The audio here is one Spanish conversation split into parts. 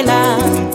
escuela.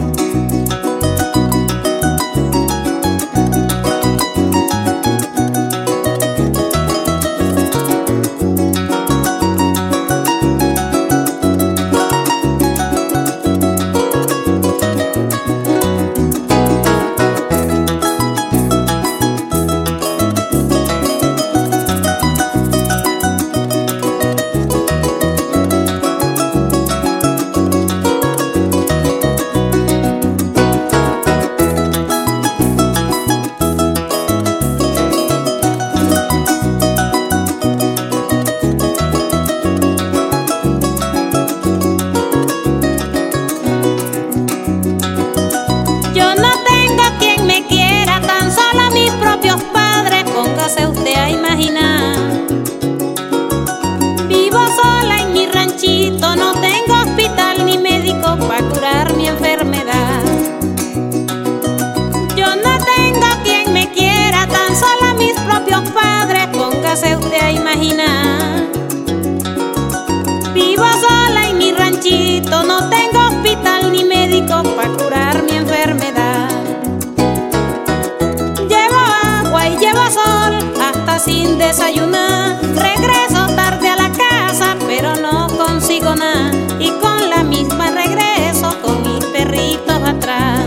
Sin desayunar. Regreso tarde a la casa, pero no consigo nada. Y con la misma regreso con mis perritos atrás.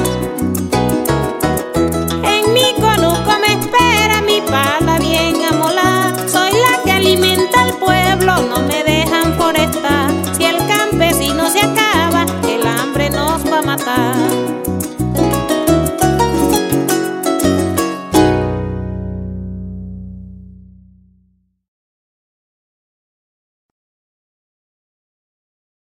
En mi conuco me espera mi pala bien amolada. Soy la que alimenta al pueblo, no me dejan forestar. Si el campesino se acaba, el hambre nos va a matar.